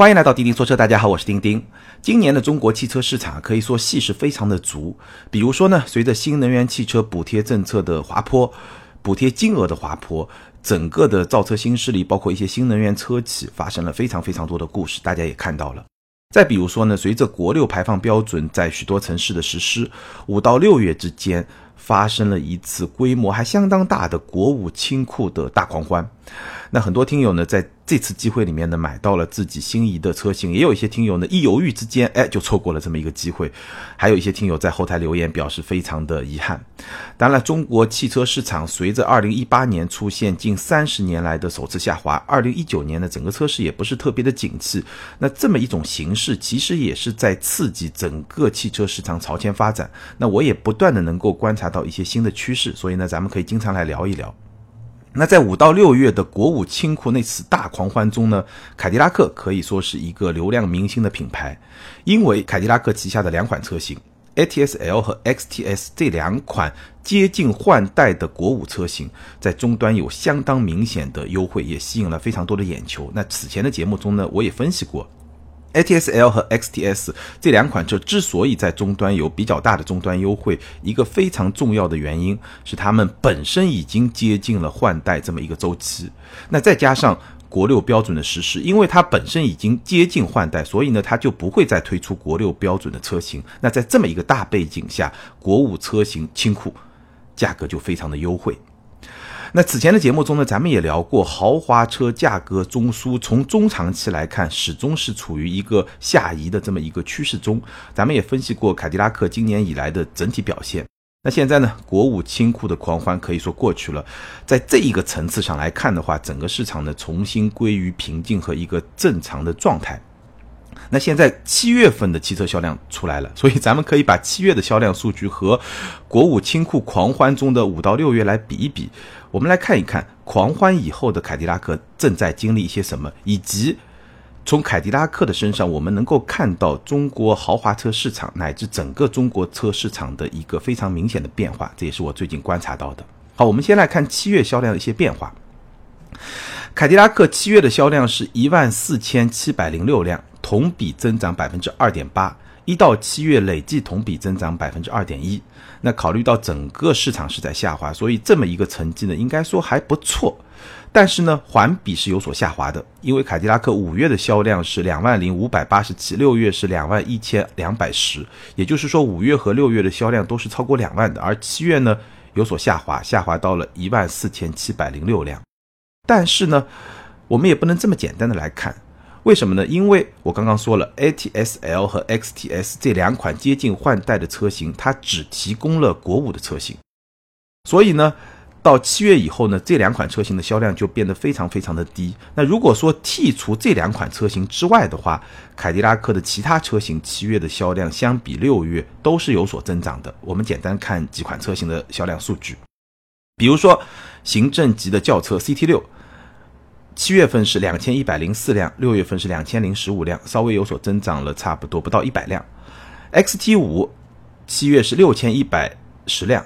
欢迎来到钉钉说车，大家好，我是钉钉。今年的中国汽车市场可以说戏是非常的足。比如说呢，随着新能源汽车补贴政策的滑坡，补贴金额的滑坡，整个的造车新势力，包括一些新能源车企，发生了非常非常多的故事，大家也看到了。再比如说呢，随着国六排放标准在许多城市的实施，五到六月之间发生了一次规模还相当大的国五清库的大狂欢。那很多听友呢，在这次机会里面呢，买到了自己心仪的车型，也有一些听友呢，一犹豫之间，哎，就错过了这么一个机会。还有一些听友在后台留言表示非常的遗憾。当然，中国汽车市场随着2018年出现近三十年来的首次下滑，2019年呢，整个车市也不是特别的景气。那这么一种形势，其实也是在刺激整个汽车市场朝前发展。那我也不断的能够观察到一些新的趋势，所以呢，咱们可以经常来聊一聊。那在五到六月的国五清库那次大狂欢中呢，凯迪拉克可以说是一个流量明星的品牌，因为凯迪拉克旗下的两款车型 ATS L 和 XTS 这两款接近换代的国五车型，在终端有相当明显的优惠，也吸引了非常多的眼球。那此前的节目中呢，我也分析过。ATS L 和 XTS 这两款车之所以在终端有比较大的终端优惠，一个非常重要的原因是它们本身已经接近了换代这么一个周期。那再加上国六标准的实施，因为它本身已经接近换代，所以呢，它就不会再推出国六标准的车型。那在这么一个大背景下，国五车型清库，价格就非常的优惠。那此前的节目中呢，咱们也聊过豪华车价格中枢，从中长期来看，始终是处于一个下移的这么一个趋势中。咱们也分析过凯迪拉克今年以来的整体表现。那现在呢，国五清库的狂欢可以说过去了，在这一个层次上来看的话，整个市场呢重新归于平静和一个正常的状态。那现在七月份的汽车销量出来了，所以咱们可以把七月的销量数据和国五清库狂欢中的五到六月来比一比。我们来看一看狂欢以后的凯迪拉克正在经历一些什么，以及从凯迪拉克的身上我们能够看到中国豪华车市场乃至整个中国车市场的一个非常明显的变化。这也是我最近观察到的。好，我们先来看七月销量的一些变化。凯迪拉克七月的销量是一万四千七百零六辆。同比增长百分之二点八，一到七月累计同比增长百分之二点一。那考虑到整个市场是在下滑，所以这么一个成绩呢，应该说还不错。但是呢，环比是有所下滑的，因为凯迪拉克五月的销量是两万零五百八十七，六月是两万一千两百十，也就是说五月和六月的销量都是超过两万的，而七月呢有所下滑，下滑到了一万四千七百零六辆。但是呢，我们也不能这么简单的来看。为什么呢？因为我刚刚说了，ATS L 和 XTS 这两款接近换代的车型，它只提供了国五的车型，所以呢，到七月以后呢，这两款车型的销量就变得非常非常的低。那如果说剔除这两款车型之外的话，凯迪拉克的其他车型七月的销量相比六月都是有所增长的。我们简单看几款车型的销量数据，比如说行政级的轿车 CT 六。七月份是两千一百零四辆，六月份是两千零十五辆，稍微有所增长了，差不多不到一百辆。XT 五七月是六千一百十辆，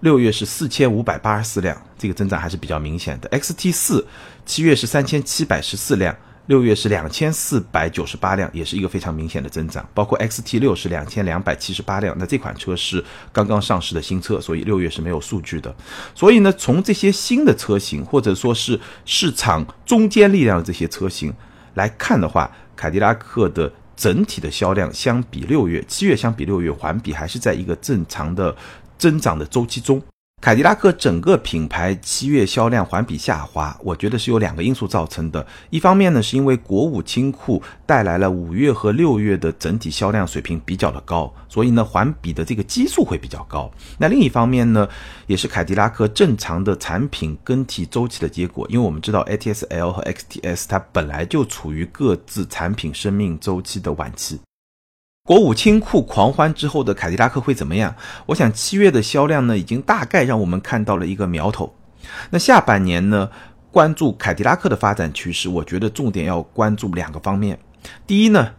六月是四千五百八十四辆，这个增长还是比较明显的。XT 四七月是三千七百十四辆。六月是两千四百九十八辆，也是一个非常明显的增长。包括 XT 六是两千两百七十八辆，那这款车是刚刚上市的新车，所以六月是没有数据的。所以呢，从这些新的车型或者说是市场中坚力量的这些车型来看的话，凯迪拉克的整体的销量相比六月、七月相比六月环比还是在一个正常的增长的周期中。凯迪拉克整个品牌七月销量环比下滑，我觉得是有两个因素造成的。一方面呢，是因为国五清库带来了五月和六月的整体销量水平比较的高，所以呢环比的这个基数会比较高。那另一方面呢，也是凯迪拉克正常的产品更替周期的结果。因为我们知道 ATS L 和 XTS 它本来就处于各自产品生命周期的晚期。国五清库狂欢之后的凯迪拉克会怎么样？我想七月的销量呢，已经大概让我们看到了一个苗头。那下半年呢，关注凯迪拉克的发展趋势，我觉得重点要关注两个方面。第一呢，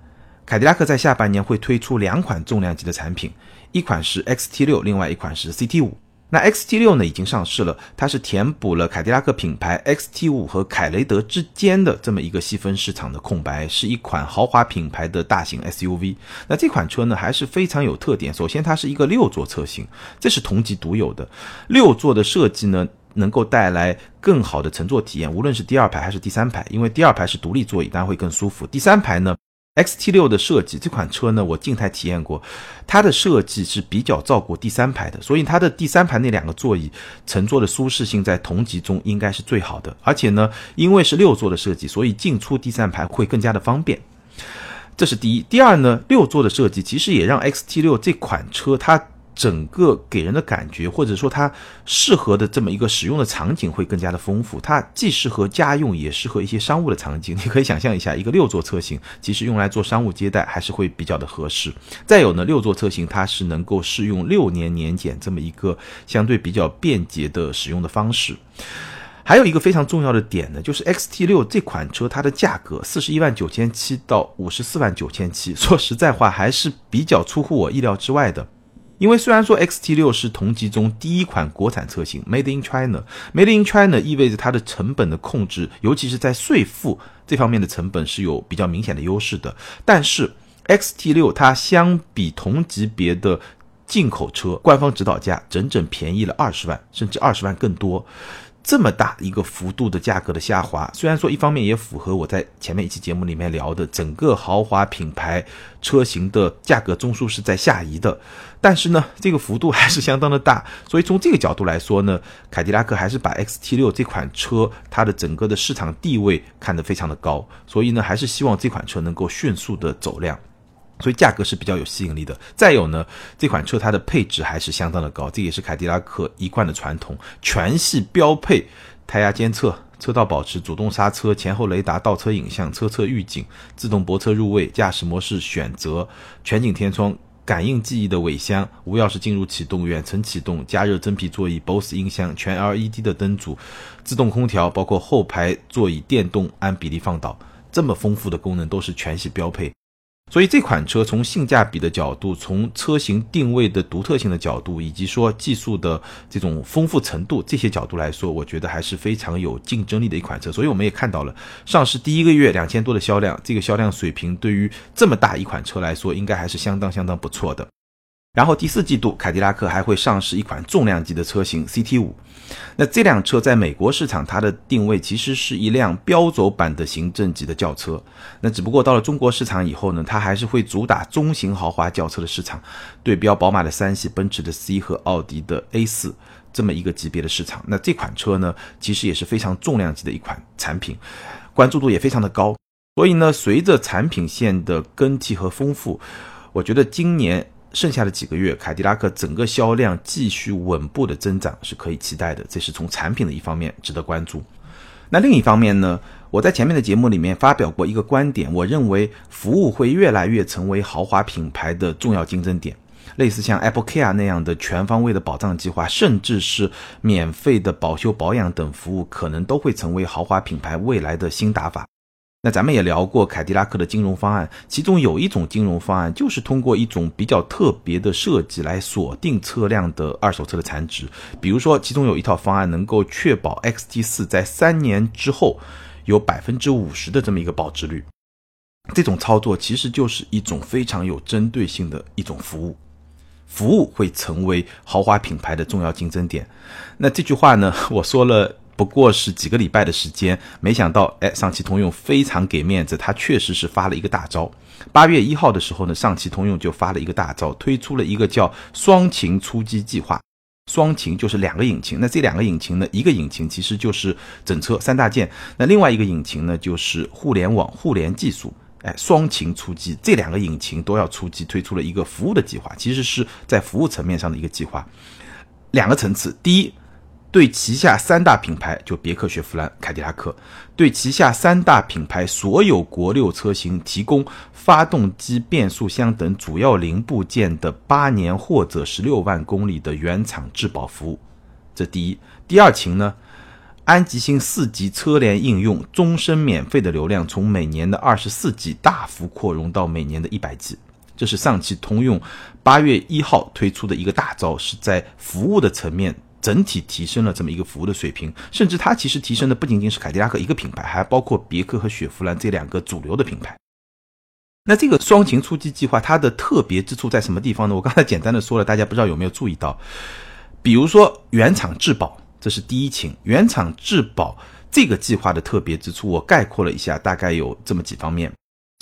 凯迪拉克在下半年会推出两款重量级的产品，一款是 XT 六，另外一款是 CT 五。那 XT 六呢已经上市了，它是填补了凯迪拉克品牌 XT 五和凯雷德之间的这么一个细分市场的空白，是一款豪华品牌的大型 SUV。那这款车呢还是非常有特点，首先它是一个六座车型，这是同级独有的。六座的设计呢能够带来更好的乘坐体验，无论是第二排还是第三排，因为第二排是独立座椅，当然会更舒服。第三排呢 XT 六的设计，这款车呢，我静态体验过，它的设计是比较照顾第三排的，所以它的第三排那两个座椅乘坐的舒适性在同级中应该是最好的。而且呢，因为是六座的设计，所以进出第三排会更加的方便。这是第一。第二呢，六座的设计其实也让 XT 六这款车它。整个给人的感觉，或者说它适合的这么一个使用的场景会更加的丰富。它既适合家用，也适合一些商务的场景。你可以想象一下，一个六座车型，其实用来做商务接待还是会比较的合适。再有呢，六座车型它是能够适用六年年检这么一个相对比较便捷的使用的方式。还有一个非常重要的点呢，就是 XT 六这款车它的价格四十一万九千七到五十四万九千七，说实在话还是比较出乎我意料之外的。因为虽然说 XT 六是同级中第一款国产车型，Made in China，Made in China 意味着它的成本的控制，尤其是在税负这方面的成本是有比较明显的优势的。但是 XT 六它相比同级别的进口车，官方指导价整整便宜了二十万，甚至二十万更多。这么大一个幅度的价格的下滑，虽然说一方面也符合我在前面一期节目里面聊的整个豪华品牌车型的价格中枢是在下移的，但是呢，这个幅度还是相当的大。所以从这个角度来说呢，凯迪拉克还是把 XT6 这款车它的整个的市场地位看得非常的高，所以呢，还是希望这款车能够迅速的走量。所以价格是比较有吸引力的。再有呢，这款车它的配置还是相当的高，这也是凯迪拉克一贯的传统，全系标配胎压监测、车道保持、主动刹车、前后雷达、倒车影像、车侧预警、自动泊车入位、驾驶模式选择、全景天窗、感应记忆的尾箱、无钥匙进入启动、远程启动、加热真皮座椅、BOSE 音箱、全 LED 的灯组、自动空调，包括后排座椅电动按比例放倒，这么丰富的功能都是全系标配。所以这款车从性价比的角度，从车型定位的独特性的角度，以及说技术的这种丰富程度这些角度来说，我觉得还是非常有竞争力的一款车。所以我们也看到了上市第一个月两千多的销量，这个销量水平对于这么大一款车来说，应该还是相当相当不错的。然后第四季度，凯迪拉克还会上市一款重量级的车型 CT 五。那这辆车在美国市场，它的定位其实是一辆标轴版的行政级的轿车。那只不过到了中国市场以后呢，它还是会主打中型豪华轿车的市场，对标宝马的三系、奔驰的 C 和奥迪的 A 四这么一个级别的市场。那这款车呢，其实也是非常重量级的一款产品，关注度也非常的高。所以呢，随着产品线的更替和丰富，我觉得今年。剩下的几个月，凯迪拉克整个销量继续稳步的增长是可以期待的，这是从产品的一方面值得关注。那另一方面呢，我在前面的节目里面发表过一个观点，我认为服务会越来越成为豪华品牌的重要竞争点，类似像 Apple Care 那样的全方位的保障计划，甚至是免费的保修保养等服务，可能都会成为豪华品牌未来的新打法。那咱们也聊过凯迪拉克的金融方案，其中有一种金融方案就是通过一种比较特别的设计来锁定车辆的二手车的残值。比如说，其中有一套方案能够确保 XT4 在三年之后有百分之五十的这么一个保值率。这种操作其实就是一种非常有针对性的一种服务，服务会成为豪华品牌的重要竞争点。那这句话呢，我说了。不过是几个礼拜的时间，没想到，哎，上汽通用非常给面子，它确实是发了一个大招。八月一号的时候呢，上汽通用就发了一个大招，推出了一个叫“双擎出击计划”。双擎就是两个引擎，那这两个引擎呢，一个引擎其实就是整车三大件，那另外一个引擎呢，就是互联网互联技术。哎，双擎出击，这两个引擎都要出击，推出了一个服务的计划，其实是在服务层面上的一个计划，两个层次，第一。对旗下三大品牌，就别克、雪佛兰、凯迪拉克，对旗下三大品牌所有国六车型提供发动机、变速箱等主要零部件的八年或者十六万公里的原厂质保服务。这第一。第二情呢，安吉星四级车联应用终身免费的流量，从每年的二十四 G 大幅扩容到每年的一百 G。这是上汽通用八月一号推出的一个大招，是在服务的层面整体提升了这么一个服务的水平，甚至它其实提升的不仅仅是凯迪拉克一个品牌，还包括别克和雪佛兰这两个主流的品牌。那这个双擎出击计划它的特别之处在什么地方呢？我刚才简单的说了，大家不知道有没有注意到？比如说原厂质保，这是第一擎，原厂质保这个计划的特别之处，我概括了一下，大概有这么几方面。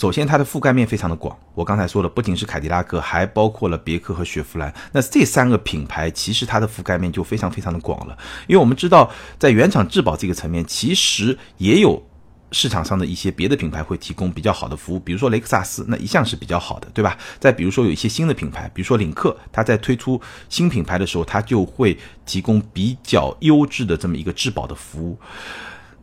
首先，它的覆盖面非常的广。我刚才说了，不仅是凯迪拉克，还包括了别克和雪佛兰。那这三个品牌，其实它的覆盖面就非常非常的广了。因为我们知道，在原厂质保这个层面，其实也有市场上的一些别的品牌会提供比较好的服务，比如说雷克萨斯，那一向是比较好的，对吧？再比如说有一些新的品牌，比如说领克，它在推出新品牌的时候，它就会提供比较优质的这么一个质保的服务。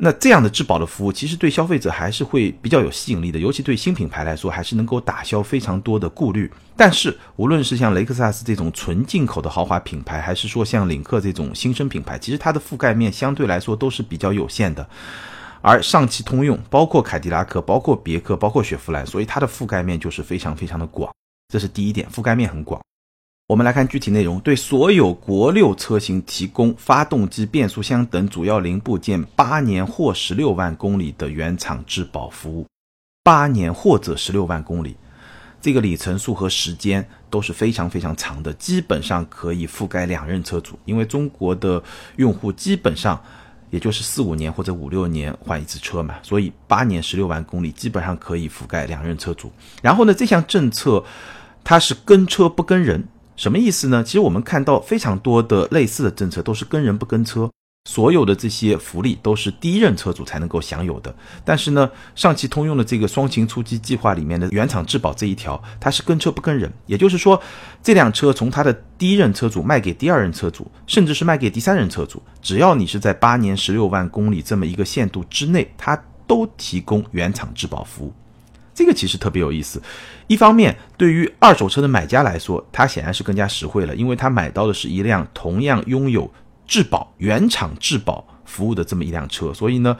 那这样的质保的服务，其实对消费者还是会比较有吸引力的，尤其对新品牌来说，还是能够打消非常多的顾虑。但是，无论是像雷克萨斯这种纯进口的豪华品牌，还是说像领克这种新生品牌，其实它的覆盖面相对来说都是比较有限的。而上汽通用，包括凯迪拉克，包括别克，包括雪佛兰，所以它的覆盖面就是非常非常的广。这是第一点，覆盖面很广。我们来看具体内容，对所有国六车型提供发动机、变速箱等主要零部件八年或十六万公里的原厂质保服务，八年或者十六万公里，这个里程数和时间都是非常非常长的，基本上可以覆盖两任车主，因为中国的用户基本上也就是四五年或者五六年换一次车嘛，所以八年十六万公里基本上可以覆盖两任车主。然后呢，这项政策它是跟车不跟人。什么意思呢？其实我们看到非常多的类似的政策都是跟人不跟车，所有的这些福利都是第一任车主才能够享有的。但是呢，上汽通用的这个双擎出击计划里面的原厂质保这一条，它是跟车不跟人。也就是说，这辆车从它的第一任车主卖给第二任车主，甚至是卖给第三任车主，只要你是在八年十六万公里这么一个限度之内，它都提供原厂质保服务。这个其实特别有意思，一方面对于二手车的买家来说，它显然是更加实惠了，因为他买到的是一辆同样拥有质保、原厂质保服务的这么一辆车，所以呢，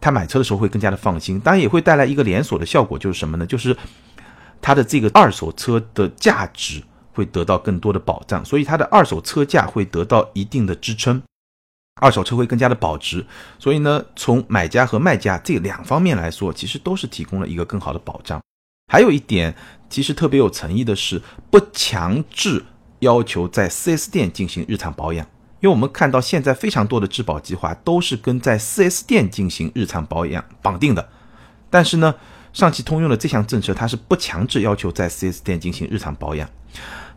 他买车的时候会更加的放心。当然也会带来一个连锁的效果，就是什么呢？就是它的这个二手车的价值会得到更多的保障，所以它的二手车价会得到一定的支撑。二手车会更加的保值，所以呢，从买家和卖家这两方面来说，其实都是提供了一个更好的保障。还有一点，其实特别有诚意的是，不强制要求在 4S 店进行日常保养，因为我们看到现在非常多的质保计划都是跟在 4S 店进行日常保养绑定的，但是呢，上汽通用的这项政策它是不强制要求在 4S 店进行日常保养。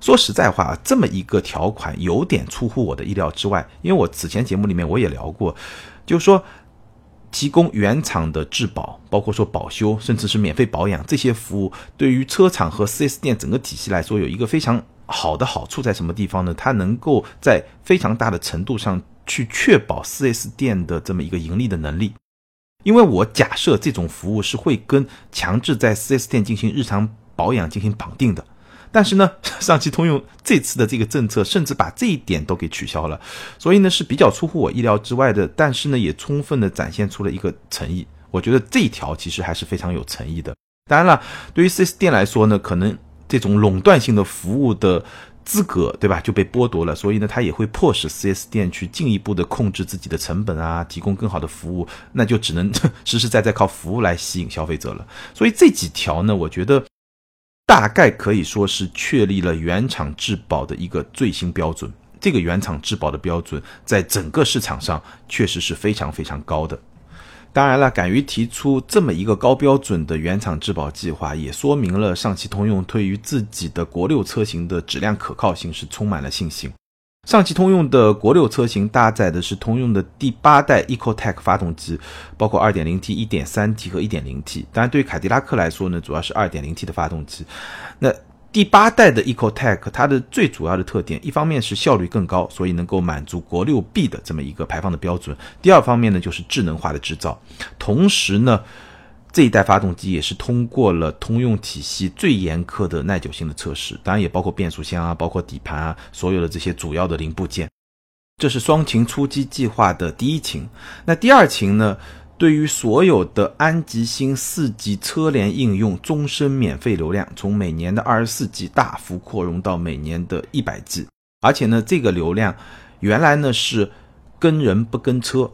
说实在话，这么一个条款有点出乎我的意料之外，因为我此前节目里面我也聊过，就是说提供原厂的质保，包括说保修，甚至是免费保养这些服务，对于车厂和 4S 店整个体系来说，有一个非常好的好处在什么地方呢？它能够在非常大的程度上去确保 4S 店的这么一个盈利的能力，因为我假设这种服务是会跟强制在 4S 店进行日常保养进行绑定的。但是呢，上汽通用这次的这个政策，甚至把这一点都给取消了，所以呢是比较出乎我意料之外的。但是呢，也充分的展现出了一个诚意。我觉得这一条其实还是非常有诚意的。当然了，对于 4S 店来说呢，可能这种垄断性的服务的资格，对吧，就被剥夺了。所以呢，它也会迫使 4S 店去进一步的控制自己的成本啊，提供更好的服务，那就只能 实实在在靠服务来吸引消费者了。所以这几条呢，我觉得。大概可以说是确立了原厂质保的一个最新标准。这个原厂质保的标准，在整个市场上确实是非常非常高的。当然了，敢于提出这么一个高标准的原厂质保计划，也说明了上汽通用对于自己的国六车型的质量可靠性是充满了信心。上汽通用的国六车型搭载的是通用的第八代 EcoTec 发动机，包括 2.0T、1.3T 和 1.0T。当然，对于凯迪拉克来说呢，主要是 2.0T 的发动机。那第八代的 EcoTech 它的最主要的特点，一方面是效率更高，所以能够满足国六 B 的这么一个排放的标准；第二方面呢，就是智能化的制造，同时呢。这一代发动机也是通过了通用体系最严苛的耐久性的测试，当然也包括变速箱啊，包括底盘啊，所有的这些主要的零部件。这是双擎出击计划的第一擎。那第二擎呢？对于所有的安吉星四 G 车联应用，终身免费流量，从每年的二十四 G 大幅扩容到每年的一百 G，而且呢，这个流量原来呢是跟人不跟车，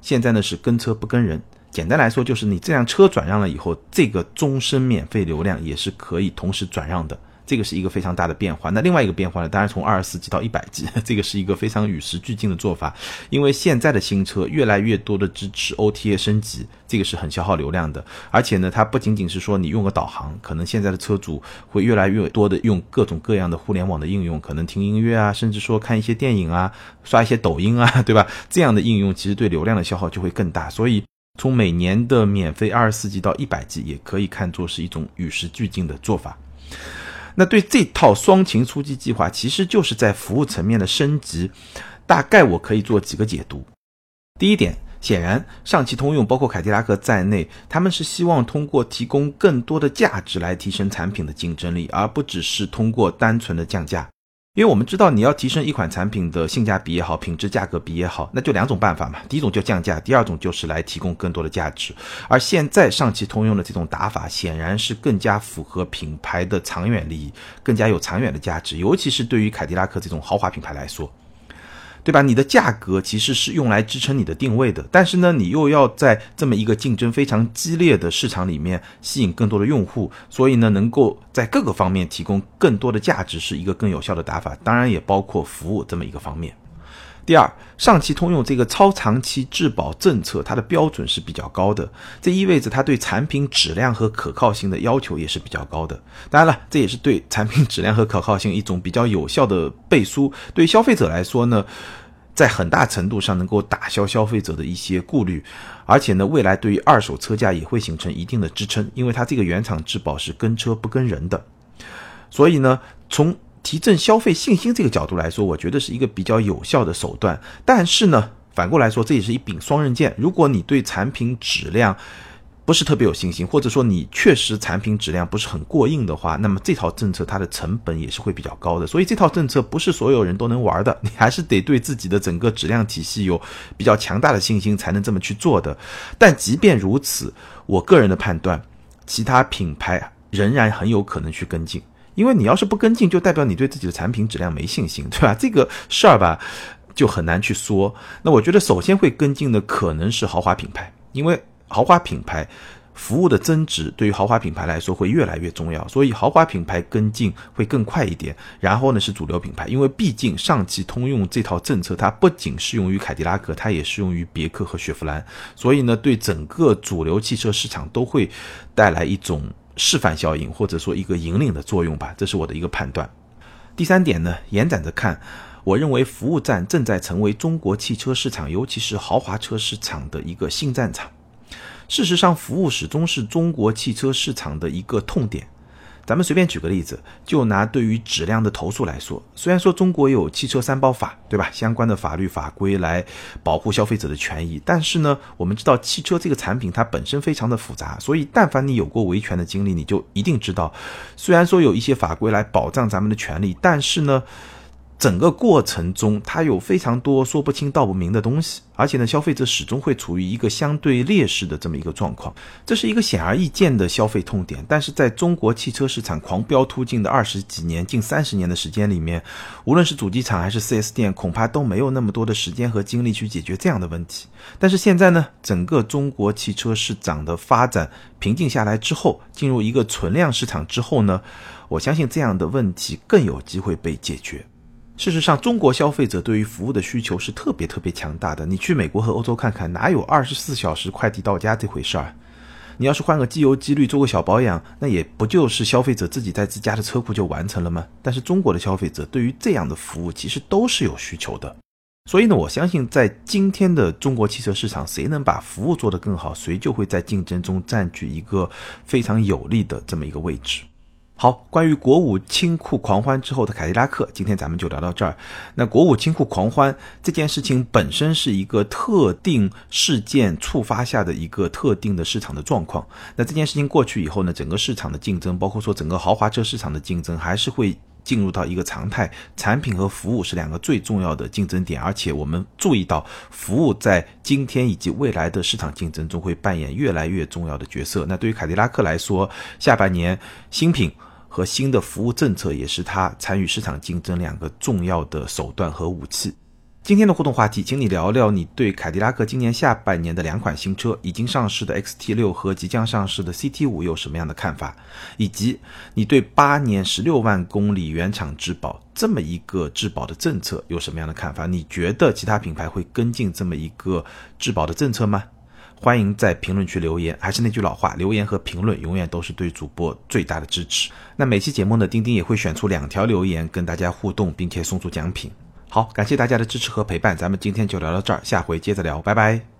现在呢是跟车不跟人。简单来说，就是你这辆车转让了以后，这个终身免费流量也是可以同时转让的。这个是一个非常大的变化。那另外一个变化呢，当然从二十四 G 到一百 G，这个是一个非常与时俱进的做法。因为现在的新车越来越多的支持 OTA 升级，这个是很消耗流量的。而且呢，它不仅仅是说你用个导航，可能现在的车主会越来越多的用各种各样的互联网的应用，可能听音乐啊，甚至说看一些电影啊，刷一些抖音啊，对吧？这样的应用其实对流量的消耗就会更大。所以从每年的免费二十四 G 到一百 G，也可以看作是一种与时俱进的做法。那对这套双擎出击计划，其实就是在服务层面的升级。大概我可以做几个解读。第一点，显然上汽通用包括凯迪拉克在内，他们是希望通过提供更多的价值来提升产品的竞争力，而不只是通过单纯的降价。因为我们知道，你要提升一款产品的性价比也好，品质价格比也好，那就两种办法嘛。第一种就降价，第二种就是来提供更多的价值。而现在上汽通用的这种打法，显然是更加符合品牌的长远利益，更加有长远的价值，尤其是对于凯迪拉克这种豪华品牌来说。对吧？你的价格其实是用来支撑你的定位的，但是呢，你又要在这么一个竞争非常激烈的市场里面吸引更多的用户，所以呢，能够在各个方面提供更多的价值是一个更有效的打法，当然也包括服务这么一个方面。第二，上汽通用这个超长期质保政策，它的标准是比较高的，这意味着它对产品质量和可靠性的要求也是比较高的。当然了，这也是对产品质量和可靠性一种比较有效的背书。对消费者来说呢，在很大程度上能够打消消费者的一些顾虑，而且呢，未来对于二手车价也会形成一定的支撑，因为它这个原厂质保是跟车不跟人的。所以呢，从提振消费信心这个角度来说，我觉得是一个比较有效的手段。但是呢，反过来说，这也是一柄双刃剑。如果你对产品质量不是特别有信心，或者说你确实产品质量不是很过硬的话，那么这套政策它的成本也是会比较高的。所以这套政策不是所有人都能玩的，你还是得对自己的整个质量体系有比较强大的信心，才能这么去做的。但即便如此，我个人的判断，其他品牌仍然很有可能去跟进。因为你要是不跟进，就代表你对自己的产品质量没信心，对吧？这个事儿吧，就很难去说。那我觉得首先会跟进的可能是豪华品牌，因为豪华品牌服务的增值对于豪华品牌来说会越来越重要，所以豪华品牌跟进会更快一点。然后呢是主流品牌，因为毕竟上汽通用这套政策它不仅适用于凯迪拉克，它也适用于别克和雪佛兰，所以呢对整个主流汽车市场都会带来一种。示范效应，或者说一个引领的作用吧，这是我的一个判断。第三点呢，延展着看，我认为服务站正在成为中国汽车市场，尤其是豪华车市场的一个新战场。事实上，服务始终是中国汽车市场的一个痛点。咱们随便举个例子，就拿对于质量的投诉来说，虽然说中国有汽车三包法，对吧？相关的法律法规来保护消费者的权益，但是呢，我们知道汽车这个产品它本身非常的复杂，所以但凡你有过维权的经历，你就一定知道，虽然说有一些法规来保障咱们的权利，但是呢。整个过程中，它有非常多说不清道不明的东西，而且呢，消费者始终会处于一个相对劣势的这么一个状况，这是一个显而易见的消费痛点。但是，在中国汽车市场狂飙突进的二十几年、近三十年的时间里面，无论是主机厂还是 4S 店，恐怕都没有那么多的时间和精力去解决这样的问题。但是现在呢，整个中国汽车市场的发展平静下来之后，进入一个存量市场之后呢，我相信这样的问题更有机会被解决。事实上，中国消费者对于服务的需求是特别特别强大的。你去美国和欧洲看看，哪有二十四小时快递到家这回事儿？你要是换个机油、机滤，做个小保养，那也不就是消费者自己在自家的车库就完成了吗？但是中国的消费者对于这样的服务其实都是有需求的。所以呢，我相信在今天的中国汽车市场，谁能把服务做得更好，谁就会在竞争中占据一个非常有利的这么一个位置。好，关于国五清库狂欢之后的凯迪拉克，今天咱们就聊到这儿。那国五清库狂欢这件事情本身是一个特定事件触发下的一个特定的市场的状况。那这件事情过去以后呢，整个市场的竞争，包括说整个豪华车市场的竞争，还是会进入到一个常态。产品和服务是两个最重要的竞争点，而且我们注意到，服务在今天以及未来的市场竞争中会扮演越来越重要的角色。那对于凯迪拉克来说，下半年新品。和新的服务政策也是它参与市场竞争两个重要的手段和武器。今天的互动话题，请你聊聊你对凯迪拉克今年下半年的两款新车已经上市的 XT 六和即将上市的 CT 五有什么样的看法，以及你对八年十六万公里原厂质保这么一个质保的政策有什么样的看法？你觉得其他品牌会跟进这么一个质保的政策吗？欢迎在评论区留言。还是那句老话，留言和评论永远都是对主播最大的支持。那每期节目呢，钉钉也会选出两条留言跟大家互动，并且送出奖品。好，感谢大家的支持和陪伴，咱们今天就聊到这儿，下回接着聊，拜拜。